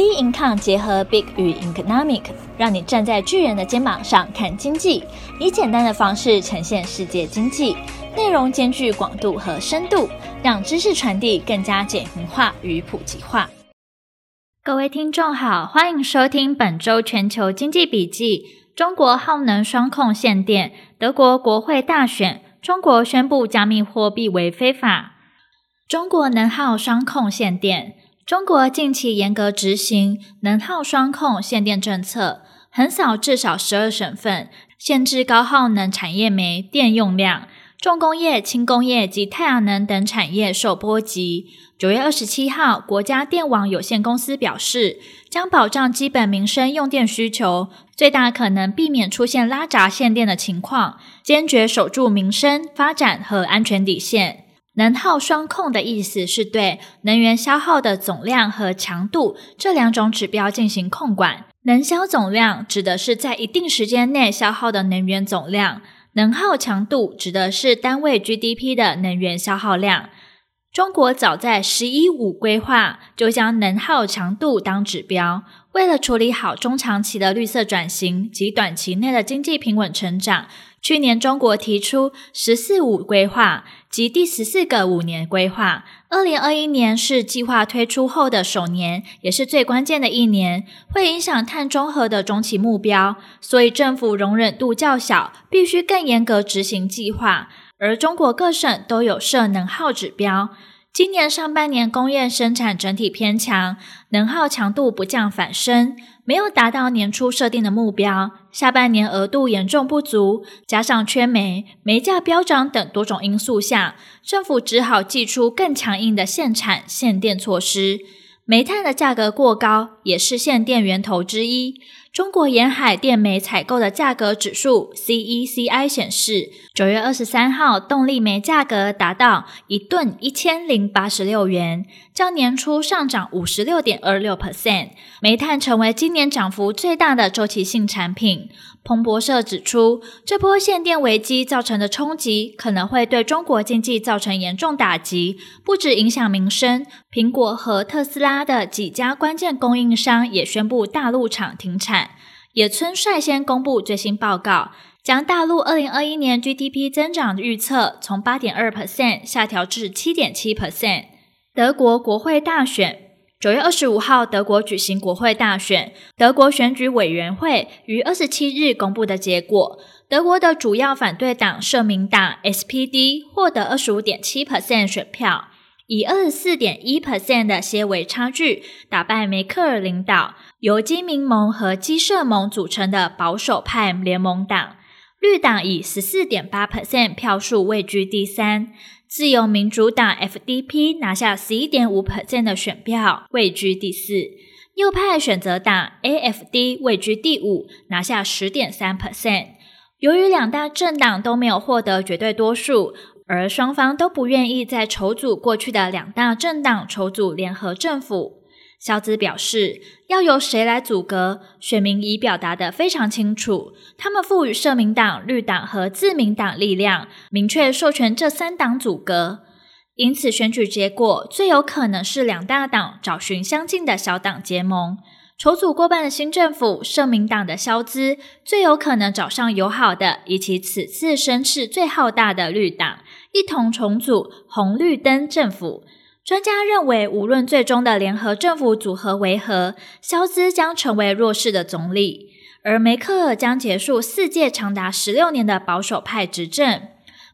B Income 结合 Big 与 Economic，让你站在巨人的肩膀上看经济，以简单的方式呈现世界经济，内容兼具广度和深度，让知识传递更加简明化与普及化。各位听众好，欢迎收听本周全球经济笔记。中国耗能双控限电，德国国会大选，中国宣布加密货币为非法。中国能耗双控限电。中国近期严格执行能耗双控限电政策，横扫至少十二省份，限制高耗能产业煤电用量，重工业、轻工业及太阳能等产业受波及。九月二十七号，国家电网有限公司表示，将保障基本民生用电需求，最大可能避免出现拉闸限电的情况，坚决守住民生发展和安全底线。能耗双控的意思是对能源消耗的总量和强度这两种指标进行控管。能消总量指的是在一定时间内消耗的能源总量，能耗强度指的是单位 GDP 的能源消耗量。中国早在“十一五”规划就将能耗强度当指标，为了处理好中长期的绿色转型及短期内的经济平稳成长。去年，中国提出“十四五”规划及第十四个五年规划。二零二一年是计划推出后的首年，也是最关键的一年，会影响碳中和的中期目标。所以，政府容忍度较小，必须更严格执行计划。而中国各省都有设能耗指标。今年上半年工业生产整体偏强，能耗强度不降反升，没有达到年初设定的目标。下半年额度严重不足，加上缺煤、煤价飙涨等多种因素下，政府只好祭出更强硬的限产限电措施。煤炭的价格过高，也是限电源头之一。中国沿海电煤采购的价格指数 （CECI） 显示，九月二十三号动力煤价格达到一吨一千零八十六元，较年初上涨五十六点二六 percent。煤炭成为今年涨幅最大的周期性产品。彭博社指出，这波限电危机造成的冲击可能会对中国经济造成严重打击，不止影响民生，苹果和特斯拉的几家关键供应商也宣布大陆厂停产。野村率先公布最新报告，将大陆二零二一年 GDP 增长预测从八点二 percent 下调至七点七 percent。德国国会大选。九月二十五号，德国举行国会大选。德国选举委员会于二十七日公布的结果，德国的主要反对党社民党 （SPD） 获得二十五点七 percent 选票，以二十四点一 percent 的些微差距打败梅克尔领导、由基民盟和基社盟组成的保守派联盟党。绿党以十四点八 percent 票数位居第三。自由民主党 FDP 拿下十一点五 percent 的选票，位居第四；右派选择党 AFD 位居第五，拿下十点三 percent。由于两大政党都没有获得绝对多数，而双方都不愿意再筹组过去的两大政党筹组联合政府。肖兹表示，要由谁来组阁，选民已表达得非常清楚。他们赋予社民党、绿党和自民党力量，明确授权这三党组阁。因此，选举结果最有可能是两大党找寻相近的小党结盟，筹组过半的新政府。社民党的肖兹最有可能找上友好的，以及此次声势最浩大的绿党，一同重组红绿灯政府。专家认为，无论最终的联合政府组合为何，肖兹将成为弱势的总理，而梅克尔将结束四届长达十六年的保守派执政。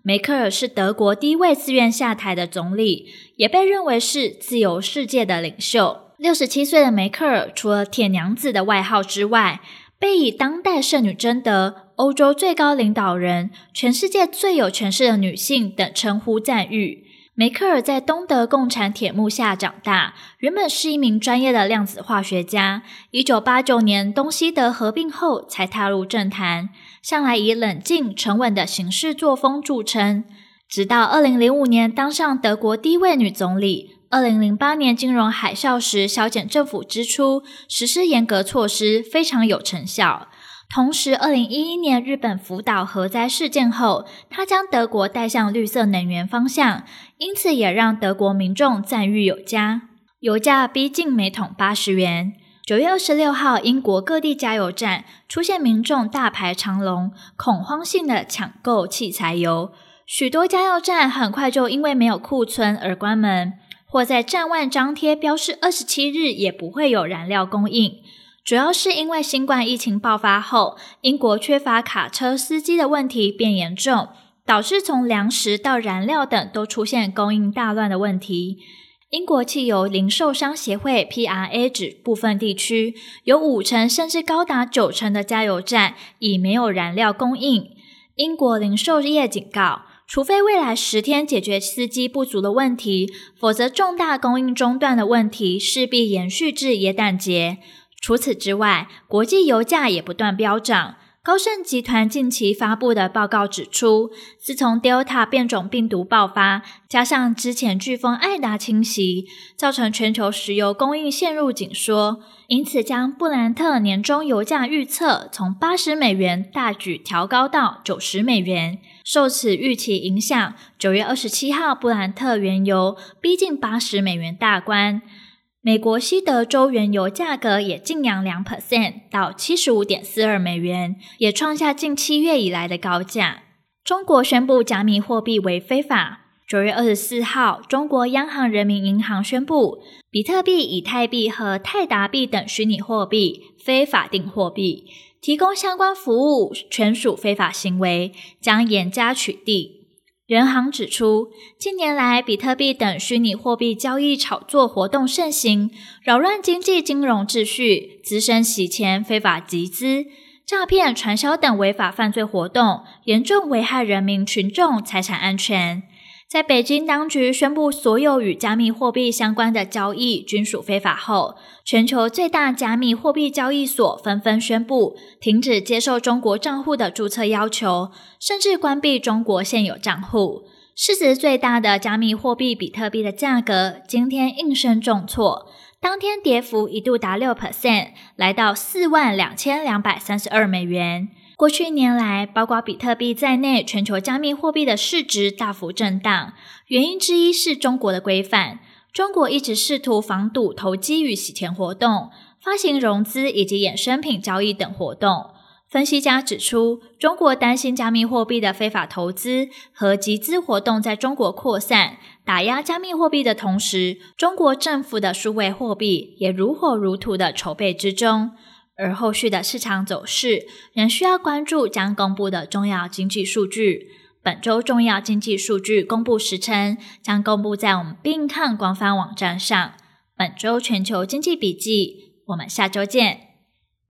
梅克尔是德国第一位自愿下台的总理，也被认为是自由世界的领袖。六十七岁的梅克尔，除了“铁娘子”的外号之外，被以“当代圣女贞德”、“欧洲最高领导人”、“全世界最有权势的女性”等称呼赞誉。梅克尔在东德共产铁幕下长大，原本是一名专业的量子化学家。一九八九年东西德合并后，才踏入政坛，向来以冷静沉稳的行事作风著称。直到二零零五年当上德国第一位女总理，二零零八年金融海啸时削减政府支出，实施严格措施，非常有成效。同时，二零一一年日本福岛核灾事件后，他将德国带向绿色能源方向，因此也让德国民众赞誉有加。油价逼近每桶八十元。九月二十六号，英国各地加油站出现民众大排长龙，恐慌性的抢购汽柴油，许多加油站很快就因为没有库存而关门，或在站外张贴标示二十七日也不会有燃料供应。主要是因为新冠疫情爆发后，英国缺乏卡车司机的问题变严重，导致从粮食到燃料等都出现供应大乱的问题。英国汽油零售商协会 （PRA） 指，部分地区有五成甚至高达九成的加油站已没有燃料供应。英国零售业警告，除非未来十天解决司机不足的问题，否则重大供应中断的问题势必延续至耶诞节。除此之外，国际油价也不断飙涨。高盛集团近期发布的报告指出，自从 Delta 变种病毒爆发，加上之前飓风艾达侵袭，造成全球石油供应陷入紧缩，因此将布兰特年终油价预测从八十美元大举调高到九十美元。受此预期影响，九月二十七号布兰特原油逼近八十美元大关。美国西德州原油价格也劲扬两 percent 到七十五点四二美元，也创下近七月以来的高价。中国宣布加密货币为非法。九月二十四号，中国央行人民银行宣布，比特币、以太币和泰达币等虚拟货币非法定货币，提供相关服务全属非法行为，将严加取缔。人行指出，近年来比特币等虚拟货币交易炒作活动盛行，扰乱经济金融秩序，滋生洗钱、非法集资、诈骗、传销等违法犯罪活动，严重危害人民群众财产安全。在北京当局宣布所有与加密货币相关的交易均属非法后，全球最大加密货币交易所纷纷宣布停止接受中国账户的注册要求，甚至关闭中国现有账户。市值最大的加密货币比特币的价格今天应声重挫，当天跌幅一度达六 percent，来到四万两千两百三十二美元。过去一年来，包括比特币在内，全球加密货币的市值大幅震荡。原因之一是中国的规范。中国一直试图防堵投机与洗钱活动、发行融资以及衍生品交易等活动。分析家指出，中国担心加密货币的非法投资和集资活动在中国扩散，打压加密货币的同时，中国政府的数位货币也如火如荼的筹备之中。而后续的市场走势仍需要关注将公布的重要经济数据。本周重要经济数据公布时程将公布在我们并看官方网站上。本周全球经济笔记，我们下周见。